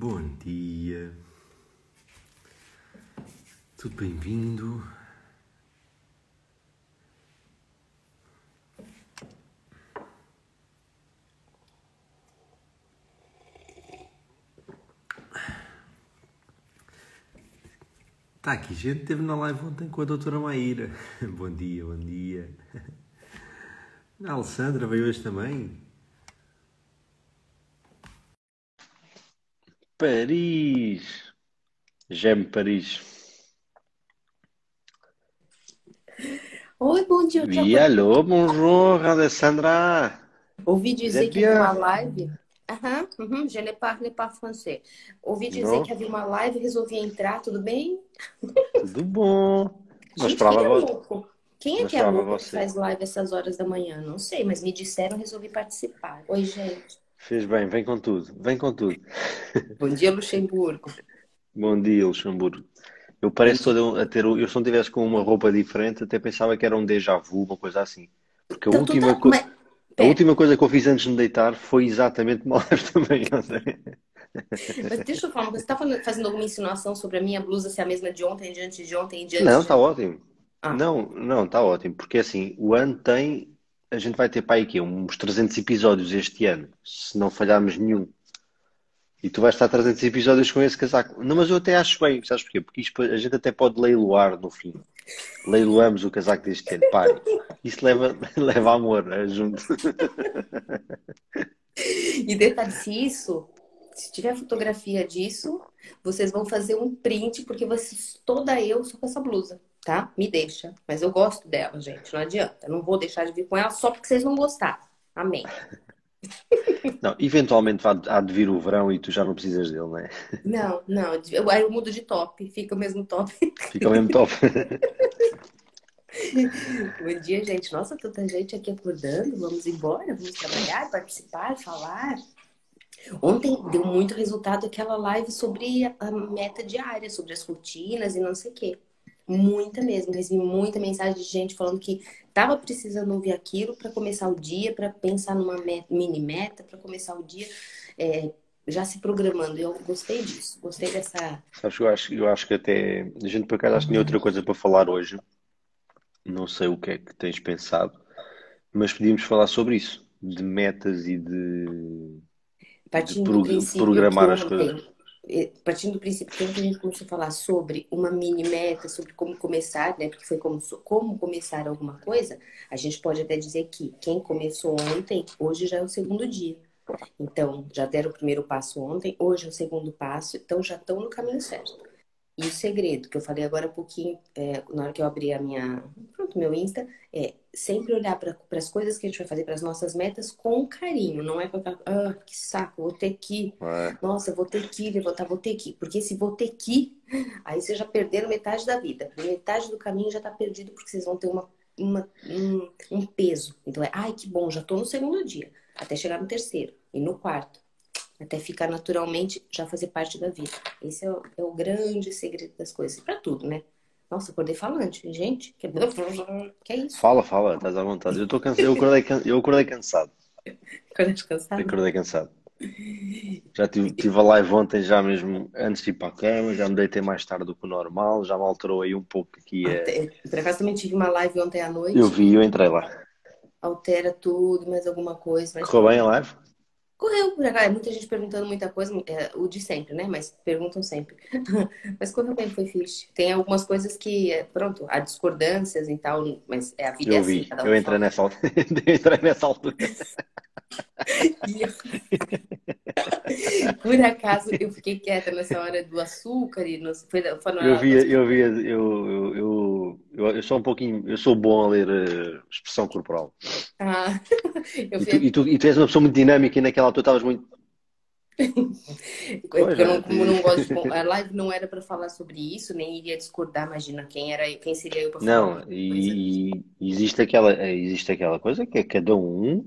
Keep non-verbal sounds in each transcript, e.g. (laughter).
Bom dia. Tudo bem-vindo. Está aqui, gente esteve na live ontem com a doutora Maíra. (laughs) Bom dia, bom dia. A Alessandra veio hoje também. Paris. Geme Paris. Oi, bom dia. Oui, allô, bonjour, Alessandra. Ouvi dizer que havia uma live. Aham, uhum, je ne parle pas français. Ouvi dizer Não? que havia uma live, resolvi entrar, tudo bem? Tudo bom? Mas Gente, quem é louco? Quem é que é louco que faz live essas horas da manhã? Não sei, mas me disseram, resolvi participar. Oi, gente. Fez bem, vem com tudo, vem com tudo. Bom dia, Luxemburgo. Bom dia, Luxemburgo. Eu pareço todo a ter, eu se não tivesse com uma roupa diferente, até pensava que era um déjà vu, uma coisa assim. Porque a Então, última, tá... co- mas, a última coisa que eu fiz antes de me deitar foi exatamente (laughs) uma live também ontem. mas deixa eu falar, você está fazendo alguma insinuação sobre a minha blusa ser a mesma de ontem, de antes de ontem e de Não, antes está de... ótimo. Ah, Não, não, está ótimo, porque assim, o ano tem, a gente vai ter para aí aqui uns 300 episódios este ano, se não falharmos nenhum. E tu vais estar 300 episódios com esse casaco. Não, mas eu até acho bem, sabes porquê? Porque isto, a gente até pode leiloar no fim. Leiloamos o casaco deste ano, pare. Isso leva, (laughs) leva amor, é junto. E detalhe, se isso, se tiver fotografia disso, vocês vão fazer um print, porque vocês, toda eu sou com essa blusa, tá? Me deixa. Mas eu gosto dela, gente, não adianta. Eu não vou deixar de vir com ela só porque vocês vão gostar. Amém. (laughs) Não, eventualmente há de vir o verão e tu já não precisas dele, não é? (laughs) Não, não, eu, eu mudo de top, fica o mesmo top. Fica o mesmo top. (laughs) Bom dia, gente. Nossa, tanta gente aqui acordando. Vamos embora, vamos trabalhar, participar, falar. Ontem deu muito resultado aquela live sobre a meta diária, sobre as rotinas e não sei o quê. Muita mesmo. Recebi muita mensagem de gente falando que estava precisando ouvir aquilo para começar o dia, para pensar numa me- mini meta, para começar o dia é, já se programando. Eu gostei disso, gostei dessa. Sabes que eu acho, eu acho que até a gente por acaso acho que tinha outra coisa para falar hoje. Não sei o que é que tens pensado, mas podíamos falar sobre isso, de metas e de, de pro- programar as coisas. Partindo do princípio que a gente começou a falar sobre uma mini meta, sobre como começar, né? Porque foi como, como começar alguma coisa, a gente pode até dizer que quem começou ontem, hoje já é o segundo dia. Então, já deram o primeiro passo ontem, hoje é o segundo passo, então já estão no caminho certo. E o segredo, que eu falei agora há pouquinho, é, na hora que eu abri a minha, pronto, meu Insta, é sempre olhar para as coisas que a gente vai fazer, para as nossas metas, com carinho. Não é aquela, ah, que saco, vou ter que, É, nossa, vou ter que levantar, vou ter que. Porque se vou ter que, aí vocês já perderam metade da vida. Metade do caminho já está perdido, porque vocês vão ter uma, uma- um, um peso. Então é, ai, que bom, já estou no segundo dia, até chegar no terceiro e no quarto. Até ficar naturalmente, já fazer parte da vida. Esse é o, é o grande segredo das coisas. Para tudo, né? Nossa, acordei falante. Gente, que, que é isso? Fala, fala, estás à vontade. Eu estou cansado, eu acordei, can- eu acordei cansado. Acordei cansado? Acordei cansado. Já tive, tive a live ontem, já mesmo antes de ir para a cama, já me deitei mais tarde do que o normal, já me alterou aí um pouco aqui. Até- Por acaso também tive uma live ontem à noite. Eu vi, eu entrei lá. altera tudo, mais alguma coisa. Mas Correu bem a live? Correu por acaso. É muita gente perguntando muita coisa, é, o de sempre, né? Mas perguntam sempre. (laughs) Mas correu bem, foi fixe. Tem algumas coisas que, é, pronto, há discordâncias e tal, mas é a vida é Eu assim, vi, um eu entrei nessa, al- (laughs) eu entrei nessa altura. (laughs) (laughs) Eu- (laughs) Por acaso eu fiquei quieta nessa hora do açúcar e não foi, foi na Eu hora vi, das- eu vi, eu, eu, eu, eu, sou um pouquinho, eu sou bom a ler eh, expressão corporal. Ah, (laughs) eu E tu, e, tu, e tu és uma pessoa muito dinâmica e naquela altura estavas muito. Porque eu não, é. como não gosto de, a live não era para falar sobre isso, nem iria discordar, imagina quem era, quem seria eu para falar Não, e, e existe aquela, existe aquela coisa que é cada um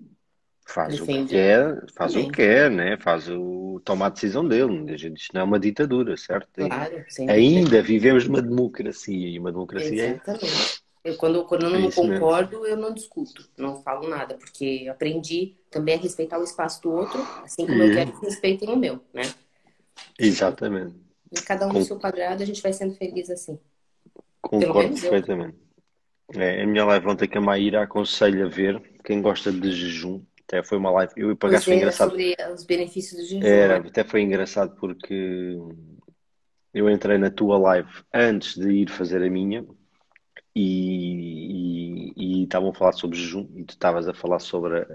faz o que Defende. quer, faz o que quer, né? Faz o, toma a decisão dele. A gente, isto não é uma ditadura, certo? Claro, dúvida. Ainda vivemos numa democracia e uma democracia é Exatamente. Eu, quando, quando eu É não mesmo. concordo, eu não discuto, não falo nada, porque aprendi também a respeitar o espaço do outro, assim como eu quero que respeitem o meu, né? Exatamente. E cada um Com- no seu quadrado, a gente vai sendo feliz assim. Concordo perfeitamente. É, a minha live ontem que a Maíra aconselha a ver, quem gosta de jejum, até foi uma live, eu e Pois foi era engraçado. sobre os benefícios do jejum. Era, até foi engraçado porque eu entrei na tua live antes de ir fazer a minha e, e, e estavam a falar sobre jejum e tu estavas a falar sobre a,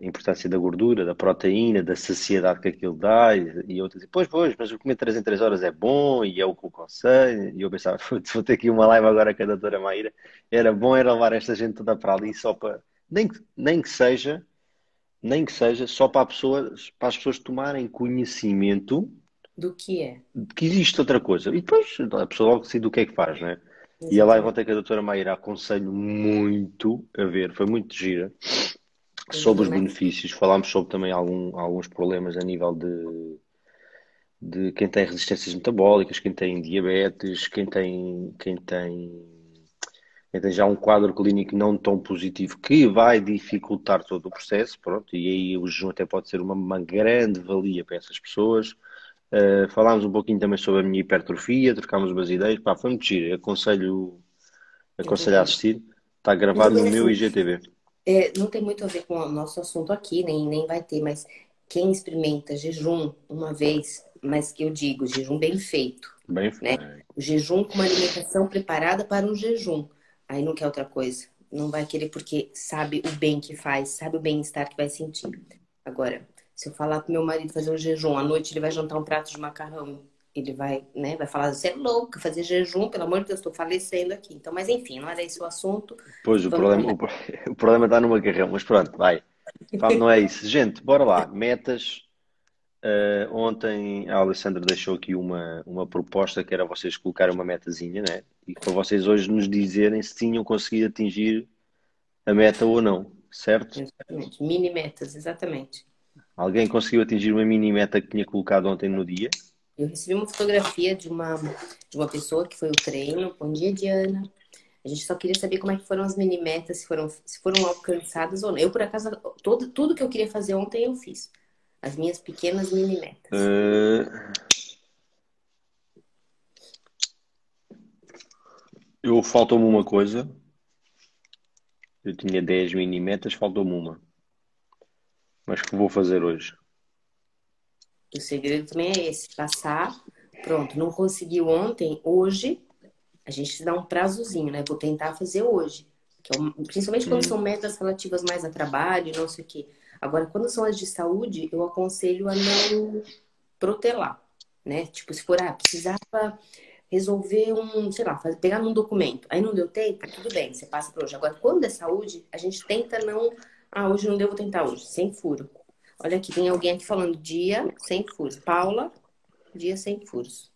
a importância da gordura, da proteína, da saciedade que aquilo dá e, e eu dizia, pois, pois, mas o comer 3 em 3 horas é bom e é o que eu aconselho e eu pensava, "Putz, (laughs) vou ter aqui uma live agora com a doutora Maíra era bom era levar esta gente toda para ali só para, nem que, nem que seja nem que seja só para, a pessoa, para as pessoas tomarem conhecimento Do que é. de que existe outra coisa. E depois a pessoa logo decide o que é que faz, né? E a live ontem que a doutora Maíra aconselho muito a ver, foi muito gira, sobre os benefícios. Falámos sobre também algum, alguns problemas a nível de, de quem tem resistências metabólicas, quem tem diabetes, quem tem, quem tem, tem já um quadro clínico não tão positivo que vai dificultar todo o processo, pronto, e aí o jejum até pode ser uma, uma grande valia para essas pessoas. Uh, falámos um pouquinho também sobre a minha hipertrofia, trocámos umas ideias, pá, foi muito giro, aconselho, aconselho a assistir, está gravado no meu IGTV. É, não tem muito a ver com o nosso assunto aqui, nem, nem vai ter, mas quem experimenta jejum uma vez, mas que eu digo, jejum bem feito, Bem, né? O jejum com uma alimentação preparada para um jejum. Aí não quer outra coisa. Não vai querer porque sabe o bem que faz, sabe o bem-estar que vai sentir. Agora, se eu falar pro meu marido fazer um jejum, à noite ele vai jantar um prato de macarrão, ele vai, né, vai falar, você é louca, fazer jejum, pelo amor de Deus, estou falecendo aqui. Então, mas enfim, não era esse o assunto. Pois, o problema, o, (laughs) o problema está no macarrão, mas pronto, vai. Não é isso. Gente, bora lá. Metas. Uh, ontem a Alessandra deixou aqui uma, uma proposta que era vocês colocarem uma metazinha, né? E para vocês hoje nos dizerem se tinham conseguido atingir a meta ou não, certo? Exatamente. Mini metas, exatamente. Alguém conseguiu atingir uma mini meta que tinha colocado ontem no dia? Eu recebi uma fotografia de uma, de uma pessoa que foi o treino. Bom dia, Diana. A gente só queria saber como é que foram as mini metas, se foram, se foram alcançadas ou não. Eu, por acaso, todo, tudo que eu queria fazer ontem eu fiz. As minhas pequenas mini metas. Uh, Eu faltou-me uma coisa. Eu tinha 10 mini metas, faltou-me uma. Mas que vou fazer hoje? O segredo também é esse, passar, pronto, não conseguiu ontem, hoje, a gente dá um prazozinho, né? Vou tentar fazer hoje. Que é principalmente quando Hum. são metas relativas mais a trabalho, não sei o quê. Agora, quando são as de saúde, eu aconselho a não protelar, né? Tipo, se for, ah, precisava resolver um, sei lá, fazer, pegar num documento, aí não deu tempo, tudo bem, você passa para hoje. Agora, quando é saúde, a gente tenta não, ah, hoje não deu, vou tentar hoje, sem furo. Olha aqui, tem alguém aqui falando dia sem furos. Paula, dia sem furos.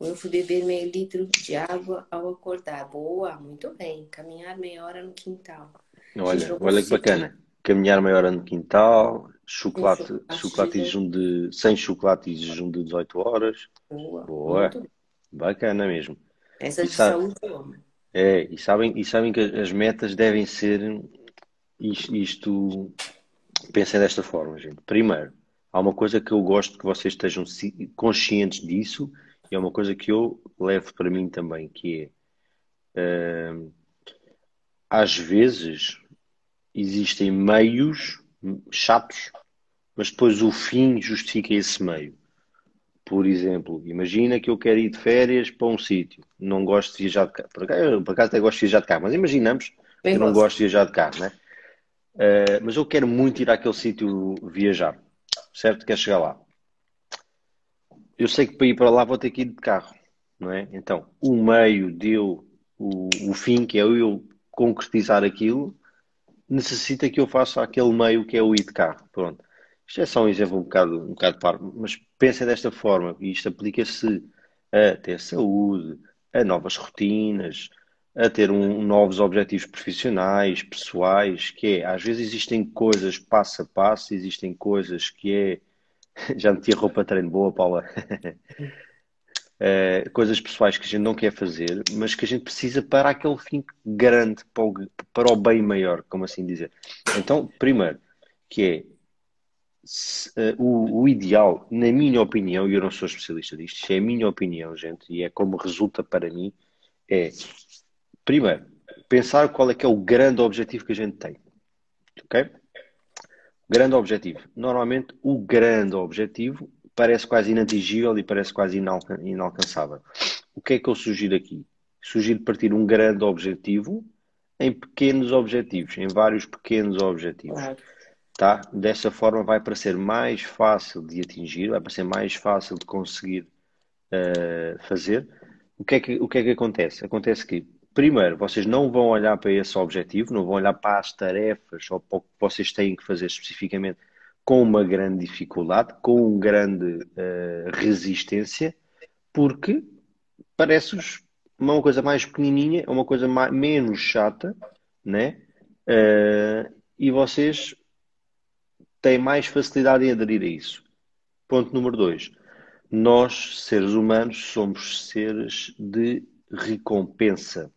Eu fui beber meio litro de água ao acordar. Boa, muito bem. Caminhar meia hora no quintal. Olha, Gente, olha que bacana. Caminhar meia hora no quintal, chocolate, chocolate chocolate de- de, sem chocolate e jejum de 18 horas. Boa. Boa. Muito. Bacana mesmo. Essa E de sabe- saúde eu amo. É, e sabem, e sabem que as metas devem ser isto, isto- pensem desta forma, gente. Primeiro, há uma coisa que eu gosto que vocês estejam ci- conscientes disso, e é uma coisa que eu levo para mim também, que é hum, às vezes existem meios chatos, mas depois o fim justifica esse meio. Por exemplo, imagina que eu quero ir de férias para um sítio, não gosto de viajar de carro. Por acaso, por acaso até gosto de viajar de carro, mas imaginamos que Bem eu não gosto. de viajar de carro, né? Eh, mas eu quero muito ir àquele sítio viajar, certo? Quero chegar lá. Eu sei que para ir para lá vou ter que ir de carro, não é? Então, o meio de eu, o, o fim, que é eu concretizar aquilo, necessita que eu faça aquele meio que é o ir de carro. Pronto. Isto é só um exemplo um bocado, um bocado parvo, mas pensem desta forma, e isto aplica-se a ter saúde, a novas rotinas, a ter um, novos objetivos profissionais, pessoais, que é, às vezes existem coisas passo a passo, existem coisas que é, (laughs) já meti a roupa treino boa, Paula, (laughs) Eh, coisas pessoais que a gente não quer fazer, mas que a gente precisa para aquele fim grande, para o, para o bem maior, como assim dizer. Então, primeiro, que é o, o, ideal, na minha opinião, e eu não sou especialista disto, isto é a minha opinião, gente, e é como resulta para mim, é, primeiro, pensar qual é que é o grande objetivo que a gente tem. Ok? Grande objetivo. Normalmente, o grande objetivo parece quase inatingível e parece quase inalca inalcançável. O que é que eu sugiro aqui? Sugiro partir um grande objetivo em pequenos objetivos, em vários pequenos objetivos. Claro. Tá? Dessa forma vai para ser mais fácil de atingir, vai para ser mais fácil de conseguir uh, fazer. O que, é que, o que é que acontece? Acontece que, primeiro, vocês não vão olhar para esse objetivo, não vão olhar para as tarefas ou para o que vocês têm que fazer especificamente com uma grande dificuldade, com uma grande uh, resistência, porque parece-vos uma coisa mais pequenininha, uma coisa mais, menos chata, né? Uh, e vocês têm mais facilidade em aderir a isso. Ponto número dois. Nós, seres humanos, somos seres de recompensa.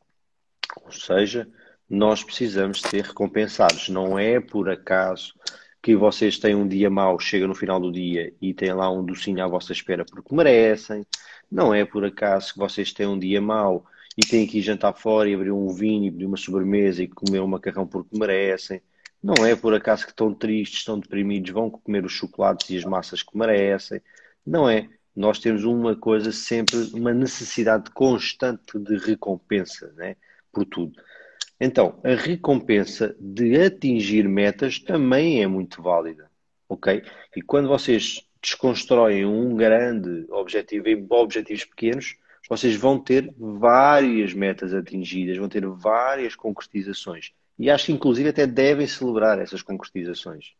Ou seja, nós precisamos ser recompensados. Não é por acaso que vocês têm um dia mau, chega no final do dia e têm lá um docinho à vossa espera porque merecem. Não é por acaso que vocês têm um dia mau e têm que ir jantar fora e abrir um vinho e pedir uma sobremesa e comer um macarrão porque merecem. Não é por acaso que estão tristes, estão deprimidos, vão comer os chocolates e as massas que merecem. Não é. Nós temos uma coisa sempre, uma necessidade constante de recompensa, né? Por tudo. Então, a recompensa de atingir metas também é muito válida, ok? E quando vocês desconstroem um grande objetivo em objetivos pequenos, vocês vão ter várias metas atingidas, vão ter várias concretizações. E acho que, inclusive, até devem celebrar essas concretizações.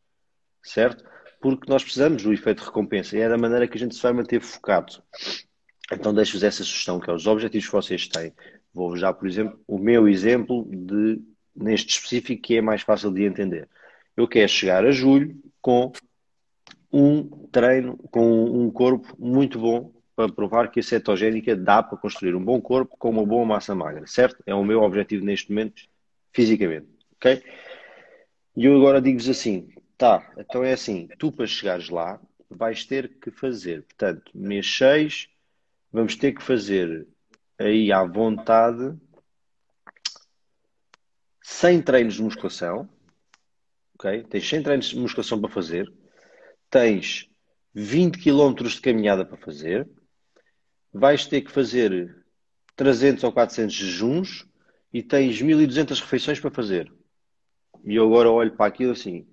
Certo? Porque nós precisamos do efeito de recompensa. E é da maneira que a gente se vai manter focado. Então, deixo-vos essa sugestão, que é os objetivos que vocês têm. Vou já, por exemplo, o meu exemplo de, neste específico, que é mais fácil de entender. Eu quero chegar a julho com um treino, com um corpo muito bom para provar que a cetogénica dá para construir um bom corpo com uma boa massa magra, certo? É o meu objetivo neste momento fisicamente, ok? E eu agora digo-vos assim, tá, então é assim, tu para chegares lá vais ter que fazer, portanto, mês 6, vamos ter que fazer aí à vontade 100 treinos de musculação, ok? Tens 100 treinos de musculação para fazer, tens 20 km de caminhada para fazer, vais ter que fazer 300 ou 400 jejuns, e tens 1200 refeições para fazer. E eu agora olho para aquilo assim.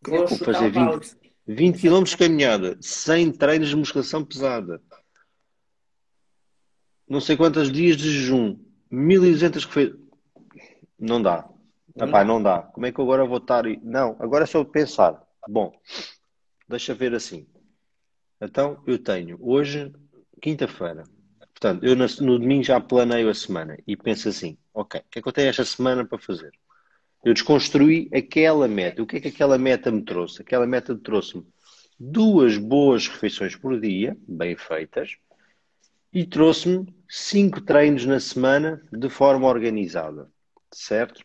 Vou, vou fazer 20, 20 km de caminhada, 100 treinos de musculação pesada. Não sei quantos dias de jejum, 1200 refeições. Não dá. Não, Epá, não dá. Como é que eu agora vou estar. Não, agora é só pensar. Bom, deixa ver assim. Então, eu tenho hoje, quinta-feira, Portanto, eu no, domingo já planeio a semana e penso assim: ok, o que é que eu tenho esta semana para fazer? Eu desconstruí aquela meta. O que é que aquela meta me trouxe? Aquela meta trouxe-me duas boas refeições por dia, bem feitas, e trouxe-me cinco treinos na semana de forma organizada, certo?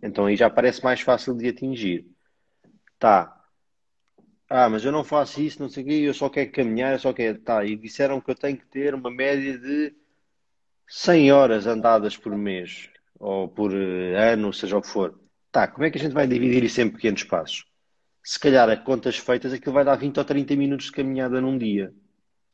Então aí já parece mais fácil de atingir. Tá, ah, mas eu não faço isso, não sei o quê, eu só quero caminhar, eu só quero. Tá, e disseram que eu tenho que ter uma média de 100 horas andadas por mês, ou por eh, ano, seja o que for. Tá, como é que a gente vai dividir isso em pequenos passos? Se calhar, a contas feitas, aquilo vai dar 20 ou 30 minutos de caminhada num dia.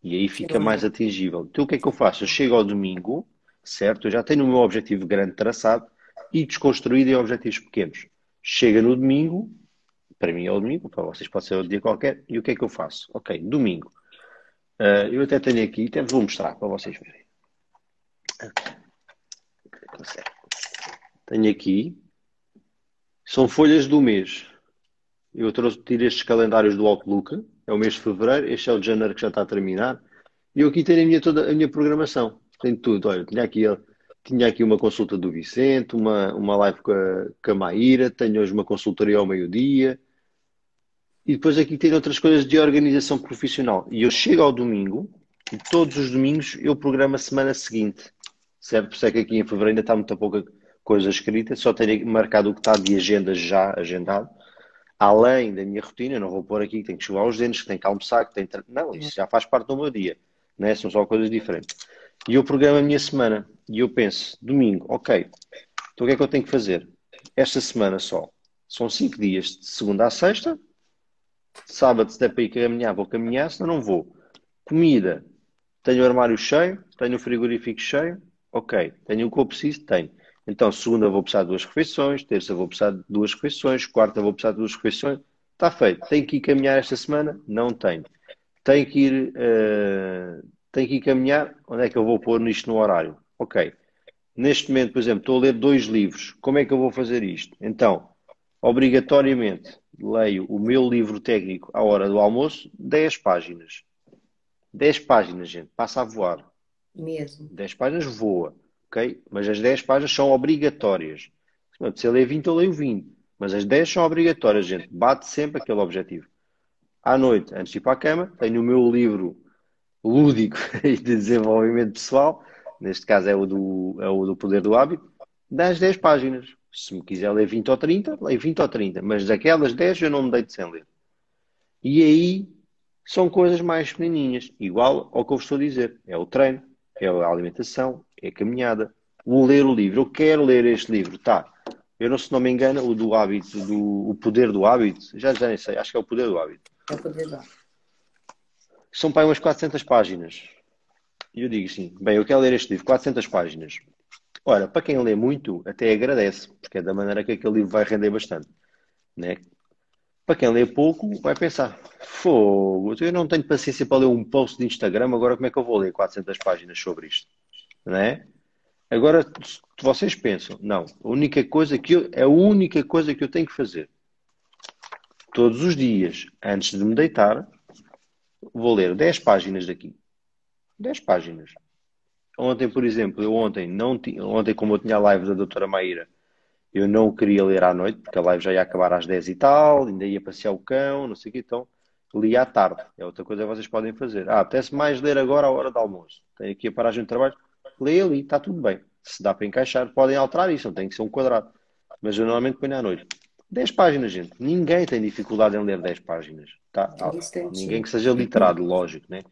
E aí fica mais atingível. Então, o que é que eu faço? Eu chego ao domingo, certo? Eu já tenho o meu objetivo grande traçado e desconstruído em objetivos pequenos. Chega no domingo, para mim é o domingo, para vocês pode ser outro dia qualquer. E o que é que eu faço? Ok, domingo. Uh, eu até tenho aqui, até vou mostrar para vocês verem. Tenho aqui, são folhas do mês. Eu trouxe, tirei estes calendários do Outlook, é o mês de fevereiro, este é o de janeiro que já está a terminar. E eu aqui tenho a minha, toda a minha programação. Tenho tudo. Olha, tinha aqui, tinha aqui uma consulta do Vicente, uma, uma live com a, com a Maíra, tenho hoje uma consultoria ao meio-dia, e depois aqui tem outras coisas de organização profissional. E eu chego ao domingo e todos os domingos eu programo a semana seguinte. Certo? Por isso é que aqui em fevereiro ainda está muita pouca coisa escrita, só tenho marcado o que está de agenda já agendado. além da minha rotina, não vou pôr aqui que tenho que chovar os dentes, que tenho que almoçar, que tenho que... Não, isso já faz parte do meu dia, né? São só coisas diferentes. E eu programo a minha semana e eu penso, domingo, ok, então o que é que eu tenho que fazer? Esta semana só. São cinco dias, de segunda a sexta. Sábado, se der para ir caminhar, vou caminhar, senão não vou. Comida, tenho o armário cheio, tenho o frigorífico cheio, ok. Tenho o que eu preciso? Tenho. Então, segunda vou precisar de duas refeições, terça vou precisar de duas refeições, quarta vou precisar de duas refeições. Está feito. Tenho que ir caminhar esta semana? Não tenho. Tenho que ir, uh, tenho que ir caminhar? Onde é que eu vou pôr nisto no horário? Ok. Neste momento, por exemplo, estou a ler dois livros. Como é que eu vou fazer isto? Então, obrigatoriamente, leio o meu livro técnico à hora do almoço, 10 páginas. 10 páginas, gente. Passa a voar. Mesmo. 10 páginas voa ok? Mas as 10 páginas são obrigatórias. Se eu ler 20, eu leio 20. Mas as 10 são obrigatórias, gente. Bate sempre aquele objetivo. À noite, antes de ir para a cama, tenho o meu livro lúdico (laughs) de desenvolvimento pessoal. Neste caso é o do, é o do Poder do Hábito. Das 10 páginas. Se me quiser ler 20 ou 30, leio 20 ou 30. Mas daquelas 10 eu não me deito sem ler. E aí são coisas mais pequenininhas. Igual ao que eu vos estou a dizer. É o treino, é a alimentação, é caminhada. Vou ler o livro, eu quero ler este livro, tá. Eu não, se não me engano, o do hábito, do, o poder do hábito, já, já nem sei, acho que é o poder do hábito. É o poder do hábito. São para umas 400 páginas. E eu digo assim, bem, eu quero ler este livro, 400 páginas. Ora, para quem lê muito, até agradece, porque é da maneira que aquele livro vai render bastante. Né? Para quem lê pouco, vai pensar: fogo, eu não tenho paciência para ler um post de Instagram, agora como é que eu vou ler 400 páginas sobre isto? Não é? Agora, vocês pensam: não, a única coisa que eu, é a única coisa que eu tenho que fazer. Todos os dias, antes de me deitar, vou ler 10 páginas daqui. 10 páginas. Ontem, por exemplo, eu ontem não tinha, ontem como eu tinha a live da doutora Maíra, eu não queria ler à noite, porque a live já ia acabar às 10 e tal, ainda ia passear o cão, não sei o que, então li à tarde. É outra coisa que vocês podem fazer. Ah, apetece mais ler agora à hora do almoço. Tem aqui a paragem de trabalho, lê ali, está tudo bem. Se dá para encaixar, podem alterar isso, não tem que ser um quadrado. Mas eu normalmente ponho à noite. 10 páginas, gente. Ninguém tem dificuldade em ler 10 páginas. Tá? Ninguém que seja literado, lógico, né?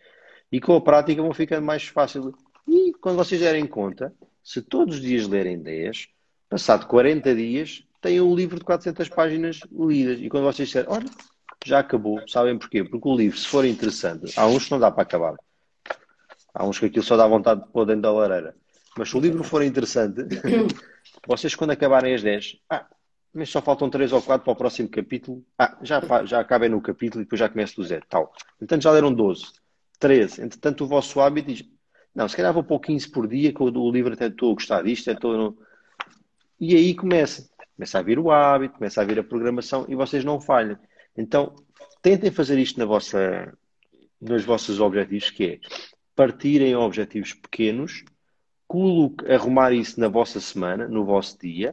E com a prática vão ficando mais fácil. E quando vocês derem conta, se todos os dias lerem 10, Passado 40 dias, têm um livro de 400 páginas lidas. E quando vocês disserem, olha, já acabou. Sabem porquê? Porque o livro, se for interessante, há uns que não dá para acabar. Há uns que aquilo só dá vontade de pôr dentro da lareira. Mas se o livro for interessante, (coughs) vocês quando acabarem as 10, ah, mas só faltam 3 ou 4 para o próximo capítulo. Ah, já, já acabem no capítulo e depois já começo do zero. Tal. Entretanto, já leram 12, 13. Entretanto, o vosso hábito diz, não, se calhar vou pôr 15 por dia, que o livro até estou a gostar disto, estou no e aí começa. Começa a vir o hábito, começa a vir a programação e vocês não falham. Então, tentem fazer isto na vossa, nos vossos objetivos, que é partirem objetivos pequenos, arrumar isso na vossa semana, no vosso dia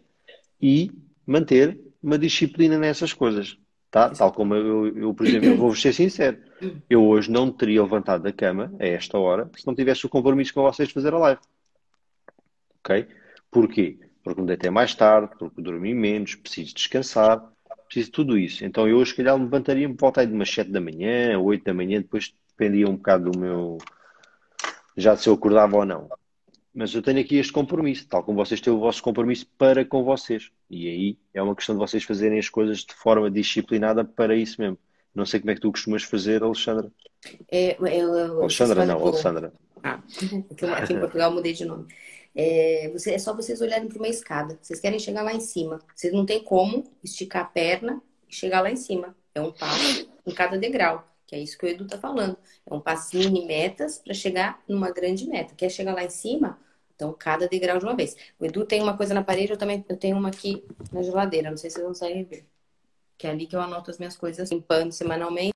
e manter uma disciplina nessas coisas. Tá? Tal como eu, eu por exemplo, vou-vos ser sincero, eu hoje não teria levantado da cama a esta hora se não tivesse o compromisso com vocês de fazer a live. Ok? Porquê? porque me deitei mais tarde, porque dormi menos, preciso descansar, preciso de tudo isso. Então eu, se calhar, levantaria-me por volta de umas 7 da manhã, 8 da manhã, depois dependia um bocado do meu. já se eu acordava ou não. Mas eu tenho aqui este compromisso, tal como vocês têm o vosso compromisso para com vocês. E aí é uma questão de vocês fazerem as coisas de forma disciplinada para isso mesmo. Não sei como é que tu costumas fazer, Alexandra. É, eu, Alexandra, não, Alexandra. Ah, aqui em Portugal mudei de nome. É, você, é só vocês olharem para uma escada. Vocês querem chegar lá em cima. Vocês não tem como esticar a perna e chegar lá em cima. É um passo em cada degrau. Que é isso que o Edu tá falando. É um passo mini metas para chegar numa grande meta. Quer chegar lá em cima? Então, cada degrau de uma vez. O Edu tem uma coisa na parede, eu também eu tenho uma aqui na geladeira. Não sei se vocês vão sair ver. Que é ali que eu anoto as minhas coisas, limpando semanalmente,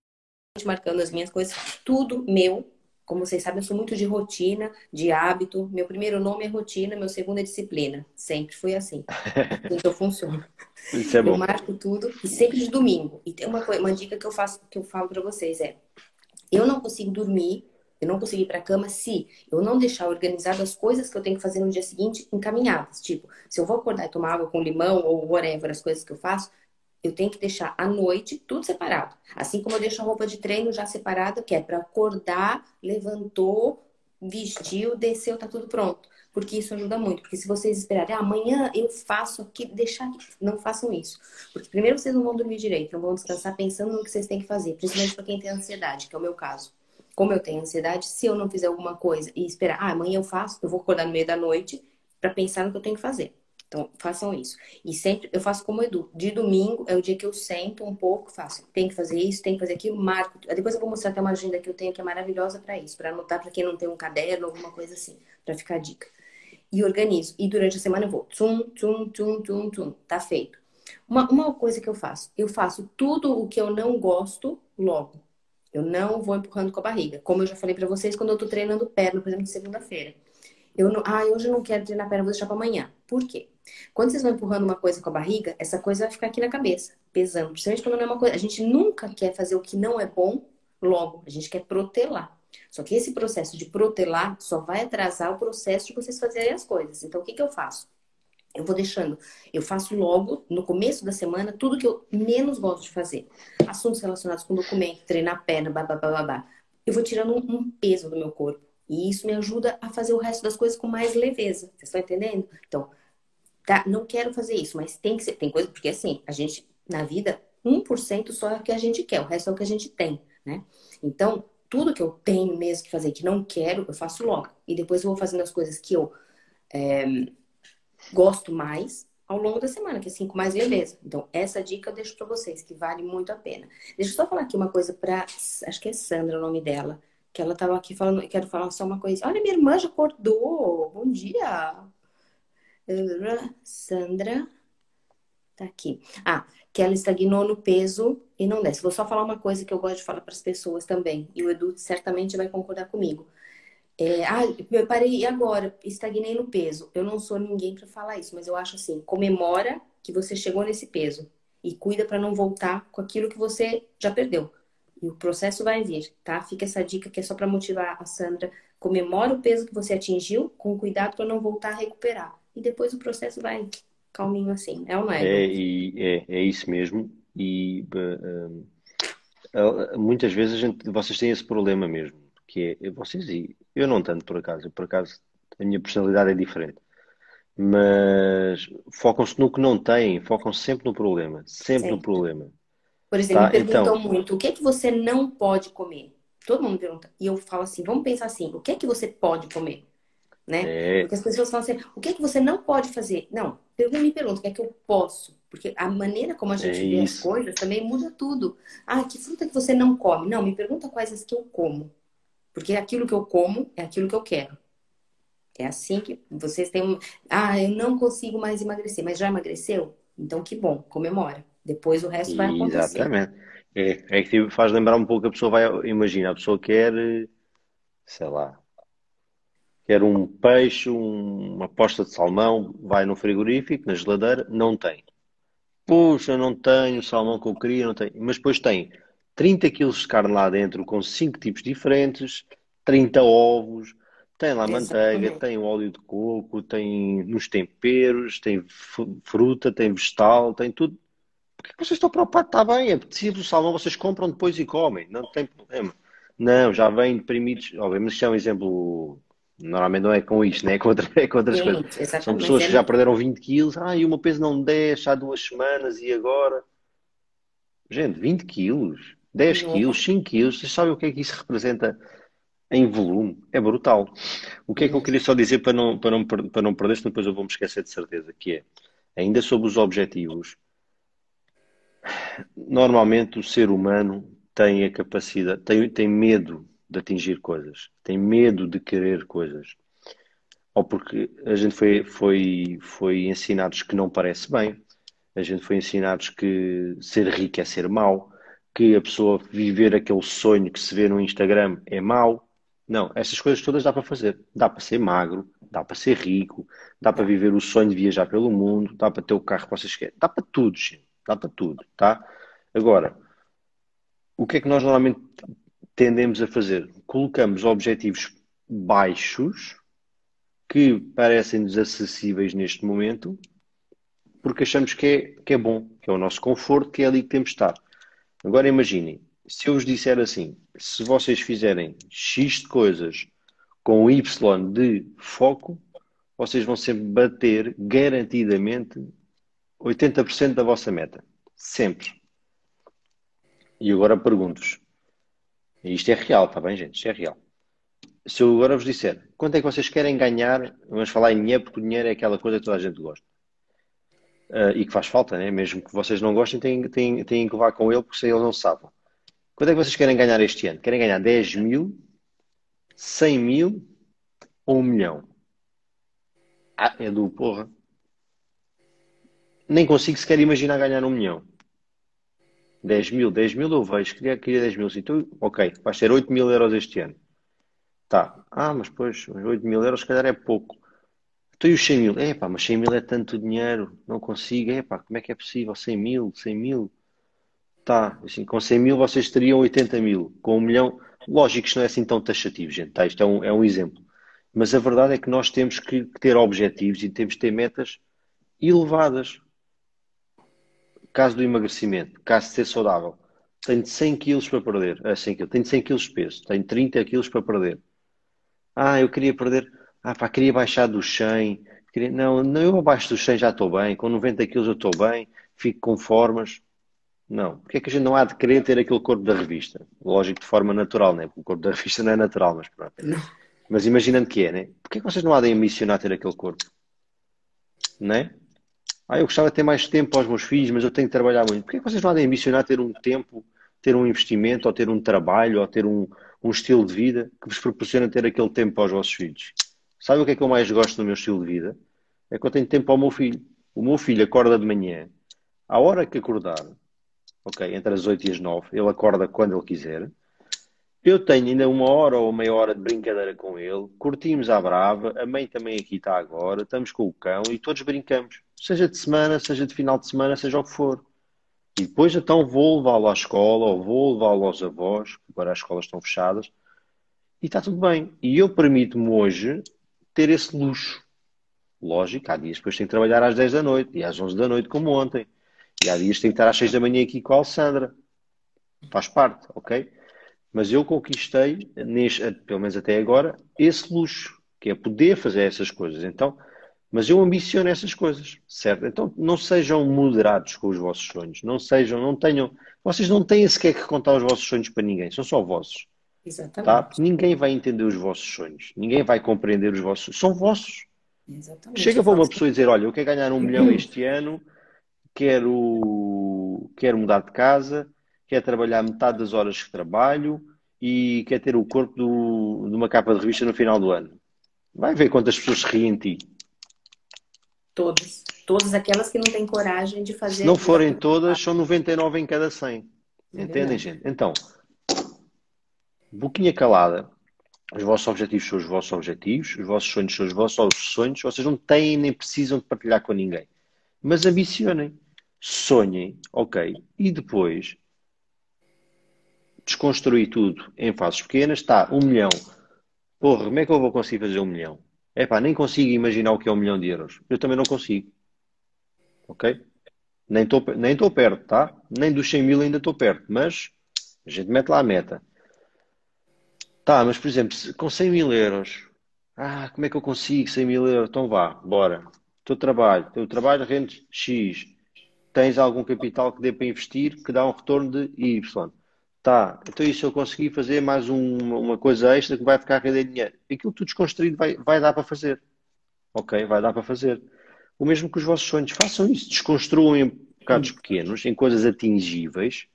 marcando as minhas coisas. Tudo meu, como vocês sabem, eu sou muito de rotina, de hábito. Meu primeiro nome é rotina, meu segundo é disciplina. Sempre foi assim. (laughs) então funciona. Isso é bom. Eu marco tudo e sempre de domingo. E tem uma, uma dica que eu faço, que eu falo para vocês é: eu não consigo dormir, eu não consigo ir para cama se eu não deixar organizado as coisas que eu tenho que fazer no dia seguinte encaminhadas. Tipo, se eu vou acordar e tomar água com limão ou whatever, as coisas que eu faço, eu tenho que deixar à noite tudo separado. Assim como eu deixo a roupa de treino já separada, que é para acordar, levantou, vestiu, desceu, tá tudo pronto. Porque isso ajuda muito. Porque se vocês esperarem, ah, amanhã eu faço aqui, deixar aqui. Não façam isso. Porque primeiro vocês não vão dormir direito, não vão descansar pensando no que vocês têm que fazer. Principalmente para quem tem ansiedade, que é o meu caso. Como eu tenho ansiedade, se eu não fizer alguma coisa e esperar, ah, amanhã eu faço, eu vou acordar no meio da noite para pensar no que eu tenho que fazer. Então, façam isso. E sempre, eu faço como Edu. De domingo é o dia que eu sento um pouco, faço. Tem que fazer isso, tem que fazer aquilo, marco. Depois eu vou mostrar até uma agenda que eu tenho que é maravilhosa para isso, para anotar para quem não tem um caderno, alguma coisa assim, para ficar dica. E organizo. E durante a semana eu vou tum, tum, tum, tum, tum. Tá feito. Uma, uma coisa que eu faço, eu faço tudo o que eu não gosto logo. Eu não vou empurrando com a barriga. Como eu já falei para vocês quando eu tô treinando perna, por exemplo, segunda-feira. Eu não, ah, hoje eu não quero treinar perna, vou deixar para amanhã. Por quê? Quando vocês vão empurrando uma coisa com a barriga, essa coisa vai ficar aqui na cabeça, pesando. Principalmente quando não é uma coisa. A gente nunca quer fazer o que não é bom logo. A gente quer protelar. Só que esse processo de protelar só vai atrasar o processo de vocês fazerem as coisas. Então, o que, que eu faço? Eu vou deixando, eu faço logo, no começo da semana, tudo que eu menos gosto de fazer. Assuntos relacionados com documento, treinar perna, babá, babá. Eu vou tirando um peso do meu corpo. E isso me ajuda a fazer o resto das coisas com mais leveza. Vocês estão entendendo? Então, tá, não quero fazer isso, mas tem que ser, tem coisa, porque assim, a gente, na vida, 1% só é o que a gente quer, o resto é o que a gente tem, né? Então, tudo que eu tenho mesmo que fazer que não quero, eu faço logo. E depois eu vou fazendo as coisas que eu é, gosto mais ao longo da semana, que assim, com mais leveza. Então, essa dica eu deixo para vocês, que vale muito a pena. Deixa eu só falar aqui uma coisa para, acho que é Sandra o nome dela, que ela tava aqui falando, quero falar só uma coisa. Olha, minha irmã já acordou. Bom dia. Sandra. Tá aqui. Ah, que ela estagnou no peso e não desce. Vou só falar uma coisa que eu gosto de falar para as pessoas também. E o Edu certamente vai concordar comigo. É, ah, eu parei agora, estagnei no peso. Eu não sou ninguém para falar isso, mas eu acho assim: comemora que você chegou nesse peso e cuida para não voltar com aquilo que você já perdeu. E o processo vai vir, tá? Fica essa dica que é só para motivar a Sandra. Comemora o peso que você atingiu, com cuidado para não voltar a recuperar. E depois o processo vai calminho assim. É ou não é? É, e, é, é isso mesmo. E uh, uh, muitas vezes a gente, vocês têm esse problema mesmo, que é vocês e eu não tanto por acaso, por acaso a minha personalidade é diferente. Mas focam-se no que não têm, focam-se sempre no problema, sempre, sempre. no problema. Por exemplo, tá? me perguntam então... muito, o que é que você não pode comer? Todo mundo pergunta. E eu falo assim, vamos pensar assim, o que é que você pode comer? Né? É... Porque as pessoas falam assim, o que é que você não pode fazer? Não, me pergunta, o que é que eu posso? Porque a maneira como a gente é vê as coisas também muda tudo. Ah, que fruta que você não come? Não, me pergunta quais as que eu como. Porque aquilo que eu como é aquilo que eu quero. É assim que vocês têm. Ah, eu não consigo mais emagrecer, mas já emagreceu? Então que bom, comemora. Depois o resto vai acontecer. Exatamente. É, é que faz lembrar um pouco a pessoa vai, imagina, a pessoa quer, sei lá, quer um peixe, um, uma posta de salmão, vai no frigorífico, na geladeira, não tem. Puxa, não tenho o salmão que eu queria, não tenho. Mas depois tem 30 quilos de carne lá dentro com 5 tipos diferentes, 30 ovos, tem lá manteiga, tem óleo de coco, tem nos temperos, tem fruta, tem vegetal, tem tudo. Por que vocês estão preocupados? Está bem, é possível o salmão, vocês compram depois e comem, não tem problema. Não, já vem deprimidos. Obviamente, isto é um exemplo. Normalmente não é com isto, né? é com, outra, (laughs) é com outras coisas. São pessoas que já perderam 20 quilos. Ah, e o meu peso não desce há duas semanas e agora. Gente, 20 quilos, 10 não. quilos, 5 quilos, vocês sabem o que é que isso representa em volume? É brutal. O que é que eu queria só dizer para não, para não, para não perder, depois eu vou me esquecer de certeza, que é, ainda sobre os objetivos, normalmente o ser humano tem a capacidade, tem, tem medo de atingir coisas, tem medo de querer coisas. Ou porque a gente foi, foi, foi ensinados que não parece bem, a gente foi ensinados que ser rico é ser mau, que a pessoa viver aquele sonho que se vê no Instagram é mau. Não, essas coisas todas dá para fazer. Dá para ser magro, dá para ser rico, dá para viver o sonho de viajar pelo mundo, dá para ter o carro que vocês querem, dá para tudo, gente dá para tudo, tá? Agora, o que é que nós normalmente tendemos a fazer? Colocamos objetivos baixos que parecem desacessíveis neste momento porque achamos que é, que é bom, que é o nosso conforto, que é ali que temos de estar. Agora imaginem, se eu vos disser assim, se vocês fizerem X de coisas com Y de foco, vocês vão sempre bater garantidamente 80% da vossa meta. Sempre. E agora pergunto-vos. Isto é real, está bem, gente? Isto é real. Se eu agora vos disser quanto é que vocês querem ganhar, vamos falar em dinheiro, porque o dinheiro é aquela coisa que toda a gente gosta. Uh, e que faz falta, né? mesmo que vocês não gostem, têm, têm, têm que levar com ele, porque se eles não sabem. Quanto é que vocês querem ganhar este ano? Querem ganhar 10 mil, 100 mil ou 1 milhão? Ah, é do porra. Nem consigo sequer imaginar ganhar 1 milhão. 10 mil, 10 mil eu vejo, queria, queria 10 mil. Então, ok, vai ser 8 mil euros este ano. Tá. Ah, mas pois, 8 mil euros se calhar é pouco. Então e os 100 mil? É pá, mas 100 mil é tanto dinheiro, não consigo. É pá, como é que é possível? 100 mil, 100 mil. Tá, assim, com 100 mil vocês teriam 80 mil. Com um milhão, lógico que isto não é assim tão taxativo, gente. Tá? Isto é um, é um exemplo. Mas a verdade é que nós temos que ter objetivos e temos que ter metas elevadas. Caso do emagrecimento, caso de ser saudável, tenho 100 quilos para perder. Ah, 100 quilos. Tenho 100 quilos de peso, tenho 30 quilos para perder. Ah, eu queria perder. Ah, pá, queria baixar dos 100. Queria... Não, não, eu abaixo dos 100 já estou bem. Com 90 quilos eu estou bem. Fico com formas. Não. Porque é que a gente não há de querer ter aquele corpo da revista? Lógico, de forma natural, né? Porque o corpo da revista não é natural, mas pronto. Mas imaginando que é, né? Porquê é que vocês não há de ambicionar ter aquele corpo? Né? Ah, eu gostava de ter mais tempo aos meus filhos, mas eu tenho que trabalhar muito. Porquê é que vocês não de ambicionar ter um tempo, ter um investimento, ou ter um trabalho, ou ter um, um estilo de vida que vos proporciona ter aquele tempo para os vossos filhos? Sabe o que é que eu mais gosto do meu estilo de vida? É que eu tenho tempo ao meu filho. O meu filho acorda de manhã, à hora que acordar, ok, entre as 8 e as 9, ele acorda quando ele quiser. Eu tenho ainda uma hora ou meia hora de brincadeira com ele, curtimos à brava, a mãe também aqui está agora, estamos com o cão e todos brincamos, seja de semana, seja de final de semana, seja o que for. E depois então vou levá-lo à escola ou vou levá-lo aos avós, agora as escolas estão fechadas, e está tudo bem. E eu permito-me hoje ter esse luxo. Lógico, há dias depois tenho que trabalhar às 10 da noite e às 11 da noite, como ontem. E há dias tenho que estar às 6 da manhã aqui com a Alessandra. Faz parte, ok? Mas eu conquistei, neste, pelo menos até agora, esse luxo, que é poder fazer essas coisas. Então, mas eu ambiciono essas coisas, certo? Então não sejam moderados com os vossos sonhos, não sejam, não tenham, vocês não têm sequer que contar os vossos sonhos para ninguém, são só vossos. Exatamente. Tá? Ninguém vai entender os vossos sonhos, ninguém vai compreender os vossos, são vossos. Exatamente. Chega para uma pessoa e dizer, olha, eu quero ganhar um milhão este ano, quero, quero mudar de casa, quero trabalhar metade das horas que trabalho e quero ter o corpo do, de uma capa de revista no final do ano. Vai ver quantas pessoas se riem em ti. Todas. Todas aquelas que não têm coragem de fazer. Se não forem todas, são 99 em cada 100. É Entendem, gente? Então, boquinha calada. Os vossos objetivos são os vossos objetivos, os vossos sonhos são os vossos sonhos. Vocês não têm nem precisam de partilhar com ninguém. Mas ambicionem, sonhem, ok. E depois desconstruir tudo em fases pequenas. Está, um milhão. Porra, como é que eu vou conseguir fazer um milhão? É pá, nem consigo imaginar o que é um milhão de euros. Eu também não consigo. Ok? Nem estou nem perto, tá? Nem dos 100 mil ainda estou perto. Mas a gente mete lá a meta. Tá, mas por exemplo, com 100 mil euros. Ah, como é que eu consigo 100 mil euros? Então vá, bora. Teu trabalho. Teu trabalho rende X. Tens algum capital que dê para investir que dá um retorno de Y. Tá, então isso eu consegui fazer mais um, uma coisa extra que vai ficar a render dinheiro. Aquilo tudo desconstruído vai, vai dar para fazer. Ok? Vai dar para fazer. O mesmo que os vossos sonhos. Façam isso. Desconstruam em bocados pequenos, em coisas atingíveis.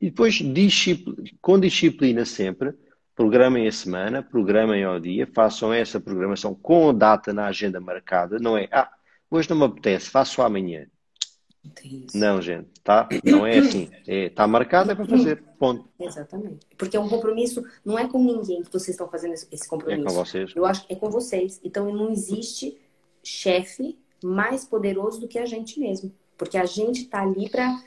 E depois, discipl... com disciplina sempre, programem a semana, programem ao dia, façam essa programação com a data na agenda marcada. Não é, ah, hoje não me apetece, faço amanhã. Não, gente, tá? Não é assim. Está é, tá marcado, é para fazer. Ponto. Exatamente. Porque é um compromisso, não é com ninguém que vocês estão fazendo esse compromisso. É com vocês. Eu acho que é com vocês. Então não existe chefe mais poderoso do que a gente mesmo. Porque a gente está ali para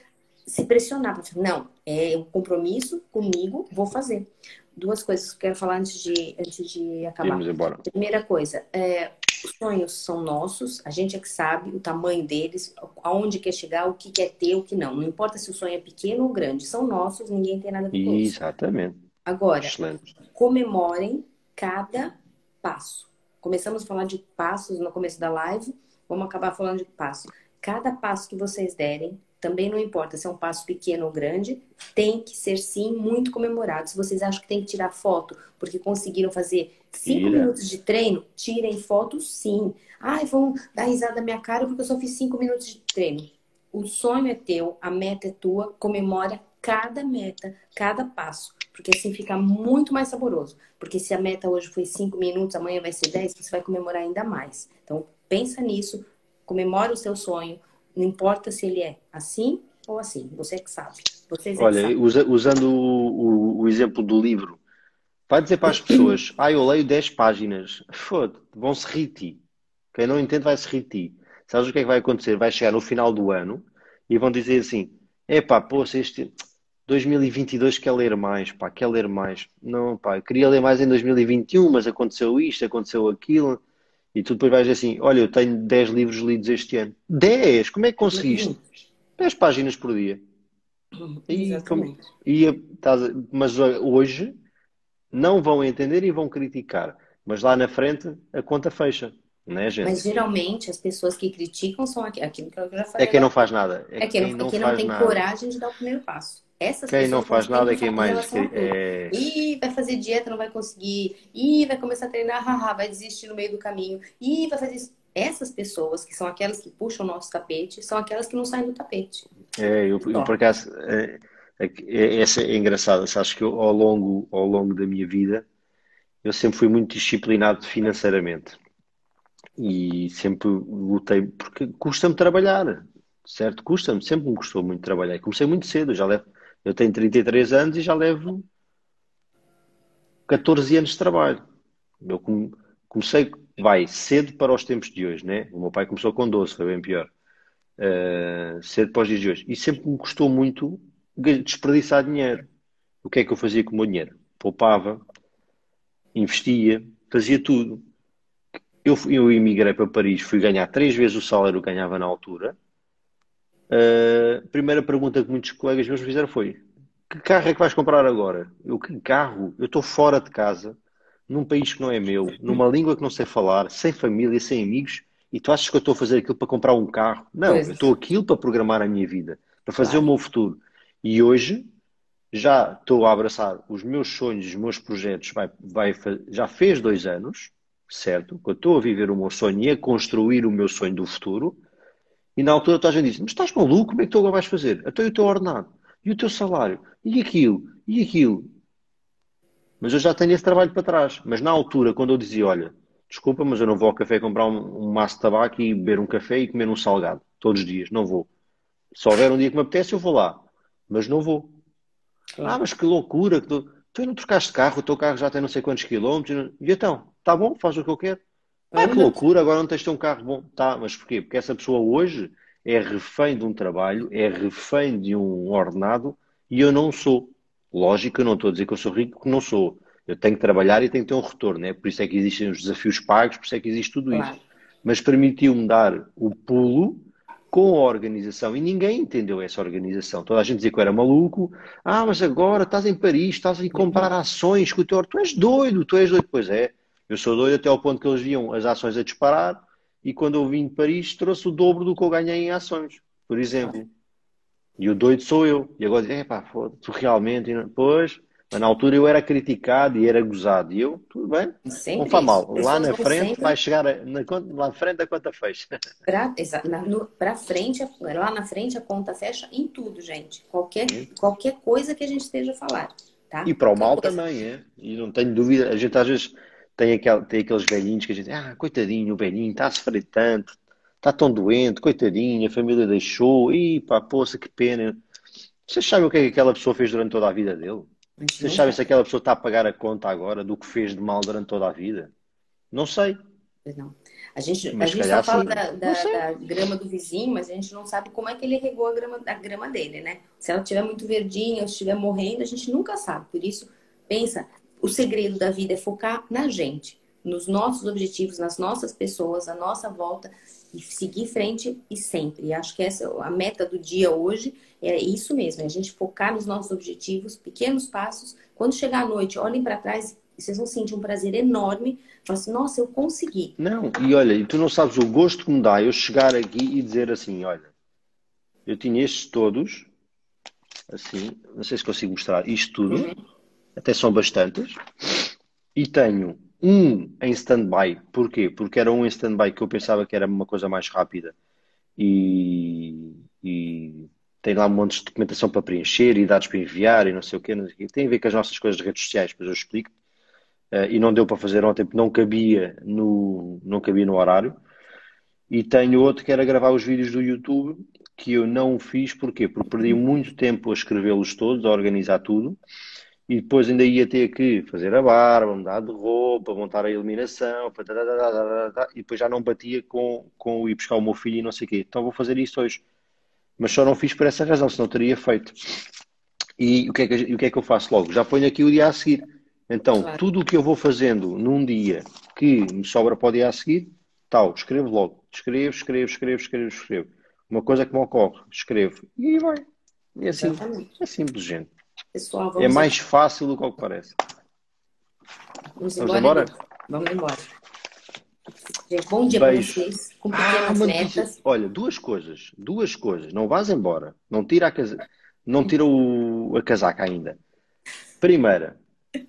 se pressionar. Pra falar, não, é um compromisso comigo, vou fazer. Duas coisas que eu quero falar antes de, antes de acabar. Vamos embora. Primeira coisa, é, Os sonhos são nossos, a gente é que sabe o tamanho deles, aonde quer chegar, o que quer ter, o que não. Não importa se o sonho é pequeno ou grande, são nossos, ninguém tem nada a ver com isso. Exatamente. Agora, Excelente. comemorem cada passo. Começamos a falar de passos no começo da live, vamos acabar falando de passo. Cada passo que vocês derem, também não importa se é um passo pequeno ou grande, tem que ser sim muito comemorado. Se vocês acham que tem que tirar foto porque conseguiram fazer cinco Tira. minutos de treino, tirem foto sim. Ai, vão dar risada na minha cara porque eu só fiz cinco minutos de treino. O sonho é teu, a meta é tua, comemora cada meta, cada passo. Porque assim fica muito mais saboroso. Porque se a meta hoje foi cinco minutos, amanhã vai ser 10, você vai comemorar ainda mais. Então, pensa nisso, comemora o seu sonho. Não importa se ele é assim ou assim. Você é que sabe. Vocês é que Olha, usa- usando o, o- o exemplo do livro, vai dizer para as pessoas: (clears throat) Ah, eu leio 10 páginas. Foda, vão-se rir ti. Quem não entende vai se rir ti. Sabes o que é que vai acontecer? Vai chegar no final do ano e vão dizer assim: Epá, poxa, este 2022 quer ler mais, pá, quer ler mais. Não, pá, eu queria ler mais em 2021, mas aconteceu isto, aconteceu aquilo. E tu depois vais dizer assim: Olha, eu tenho 10 livros lidos este ano. 10? Como é que conseguiste? 10 páginas por dia. E Exatamente. E, a- estás mas hoje não vão entender e vão criticar. Mas lá na frente a conta fecha, não é, gente? Mas geralmente as pessoas que criticam são aqui- aquilo que eu já falei. É quem não agora. faz nada. É É quem não, quem não quem não tem nada. coragem de dar o primeiro passo. Essas Quem pessoas não faz nada é quem mais. tudo. É... Ih, vai fazer dieta, não vai conseguir. Ih, vai começar a treinar, haha, vai desistir no meio do caminho. Ih, vai fazer isso. Essas pessoas, que são aquelas que puxam o nosso tapete, são aquelas que não saem do tapete. É, eu, eu por acaso, é, é, é- essa é engraçada. Sabes que eu, ao longo, ao longo da minha vida, eu sempre fui muito disciplinado financeiramente. E sempre lutei, porque custa-me trabalhar, certo? Custa-me, sempre me custou muito trabalhar. E comecei muito cedo, já levo, eu tenho 33 anos e já levo 14 anos de trabalho. Eu come- comecei, vai, cedo para os tempos de hoje, né? O meu pai começou com 12, foi bem pior. Uh, cedo para os dias de hoje. E sempre me custou muito desperdiçar dinheiro. O que é que eu fazia com o meu dinheiro? Poupava, investia, fazia tudo. Eu, eu emigrei para Paris, fui ganhar três vezes o salário que ganhava na altura. Uh, a primeira pergunta que muitos colegas meus me fizeram foi: Que carro é que vais comprar agora? Eu, que carro? Eu estou fora de casa, num país que não é meu, numa língua que não sei falar, sem família, sem amigos, e tu achas que eu estou a fazer aquilo para comprar um carro? Não, Pois. eu estou aquilo para programar a minha vida, para fazer Claro. o meu futuro. E hoje já estou a abraçar os meus sonhos, os meus projetos. Vai, vai, já fez dois anos, certo? Que eu estou a viver o meu sonho e a construir o meu sonho do futuro. E na altura toda a gente disse: Mas estás maluco? Como é que tu agora vais fazer? Até o teu ordenado, e o teu salário, e aquilo, e aquilo. Mas eu já tenho esse trabalho para trás. Mas na altura, quando eu dizia: Olha, desculpa, mas eu não vou ao café comprar um, um maço de tabaco e beber um café e comer um salgado todos os dias, não vou. Se houver um dia que me apetece, eu vou lá, mas não vou. Ah, mas que loucura! Que tu, tu não trocaste carro, o teu carro já tem não sei quantos quilómetros. E então, tá bom, faz o que eu quero. Ah, que loucura, agora não tens de ter um carro bom. Tá, mas porquê? Porque essa pessoa hoje é refém de um trabalho, é refém de um ordenado e eu não sou. Lógico, eu não estou a dizer que eu sou rico, porque não sou. Eu tenho que trabalhar e tenho que ter um retorno, né? Por isso é que existem os desafios pagos, por isso é que existe tudo Claro. isso. Mas permitiu-me dar o pulo com a organização e ninguém entendeu essa organização. Toda a gente dizia que eu era maluco. Ah, mas agora estás em Paris, estás a comprar ações com o teu... Tu és doido, tu és doido. Pois é, eu sou doido até ao ponto que eles viam as ações a disparar e quando eu vim de Paris trouxe o dobro do que eu ganhei em ações, por exemplo. E o doido sou eu. E agora dizem, pá, foda tu realmente... Pois, mas na altura eu era criticado e era gozado. E eu, tudo bem, Sempre não faz mal. isso. Lá na frente sempre vai chegar, a- na, lá na frente a conta fecha. (laughs) Pra, exa- na- no- pra frente, lá na frente a conta fecha em tudo, gente. Qualquer, qualquer coisa que a gente esteja a falar, tá? E para o mal coisa. também, é? E não tenho dúvida, a gente às vezes tem, aquel, tem aqueles velhinhos que a gente diz, ah, coitadinho, o velhinho está a sofrer tanto, está tão doente, coitadinho, a família deixou, e pá, poça, que pena. Vocês sabem o que é que aquela pessoa fez durante toda a vida dele? Vocês sabem sabe. se aquela pessoa está a pagar a conta agora do que fez de mal durante toda a vida? Não sei. Não. A gente, a gente só fala da, da- da grama do vizinho, mas a gente não sabe como é que ele regou a grama, a grama dele, né? Se ela estiver muito verdinha ou estiver morrendo, a gente nunca sabe. Por isso, pensa, o segredo da vida é focar na gente. nos nossos objetivos, nas nossas pessoas, à nossa volta e seguir frente e sempre. E acho que essa a meta do dia hoje é isso mesmo, é a gente focar nos nossos objetivos, pequenos passos. Quando chegar à noite, olhem para trás e vocês vão sentir um prazer enorme. Falar assim, nossa, eu consegui. Não, e olha, e tu não sabes o gosto que me dá eu chegar aqui e dizer assim, olha, eu tinha estes todos, assim, não sei se consigo mostrar isto tudo, uhum. Até são bastantes, e tenho um em stand-by. Porquê? Porque era um em stand-by que eu pensava que era uma coisa mais rápida e, e, tem lá um monte de documentação para preencher e dados para enviar e não sei o quê. Sei o quê. Tem a ver com as nossas coisas de redes sociais, depois eu explico. Uh, e não deu para fazer ontem porque não cabia no, não cabia no horário. E tenho outro que era gravar os vídeos do YouTube que eu não fiz, porquê? Porque perdi muito tempo a escrevê-los todos, a organizar tudo e depois ainda ia ter que fazer a barba, mudar de roupa, montar a iluminação, e depois já não batia com, com ir buscar o meu filho e não sei o quê. Então vou fazer isso hoje. Mas só não fiz por essa razão, senão teria feito. E o que é que, o que, é que eu faço logo? Já ponho aqui o dia a seguir. Então, claro. tudo o que eu vou fazendo num dia que me sobra para o dia a seguir, tal, escrevo logo. Escrevo, escrevo, escrevo, escrevo, escrevo. Uma coisa que me ocorre, escrevo. E aí vai. É assim. É simples, gente. Pessoal, é mais a... fácil do que o que parece. Vamos, vamos embora? Vamos embora. Bom dia para vocês, com pequenas ah, metas. Olha, duas coisas, duas coisas. Não vás embora. Não tira a, casa... não tira o... a casaca ainda. Primeira,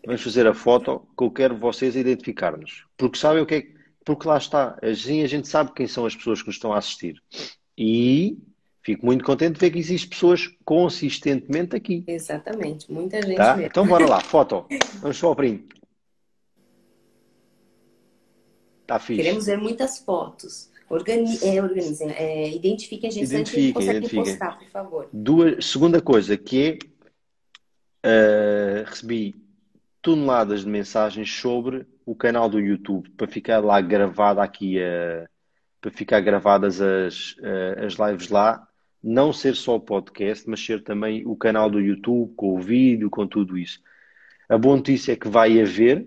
vamos fazer a foto que eu quero vocês identificar-nos. Porque sabem o que é Porque lá está. Assim a gente sabe quem são as pessoas que nos estão a assistir. E Fico muito contente de ver que existem pessoas consistentemente aqui. Exatamente, muita gente tá? Então bora lá, (laughs) foto. Vamos só ao print. Tá fixe. Queremos ver muitas fotos. Organi é, organizem, é, identifiquem a gente identifiquem, identifiquem. postar, por favor. Duas, segunda coisa que é, uh, recebi toneladas de mensagens sobre o canal do YouTube para ficar lá gravada aqui a, para ficar gravadas as, eh, as lives lá não ser só o podcast, mas ser também o canal do YouTube, com o vídeo, com tudo isso. A boa notícia é que vai haver,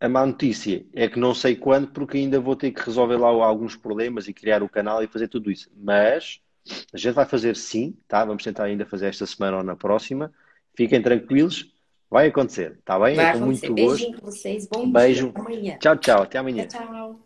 a má notícia é que não sei quando, porque ainda vou ter que resolver lá alguns problemas e criar o canal e fazer tudo isso. Mas a gente vai fazer sim, tá? Vamos tentar ainda fazer esta semana ou na próxima. Fiquem tranquilos, vai acontecer, tá bem? Vai é com acontecer. muito gosto. Beijinho vocês, bom Beijo. dia. Amanhã. Tchau, tchau. Até amanhã. Tchau.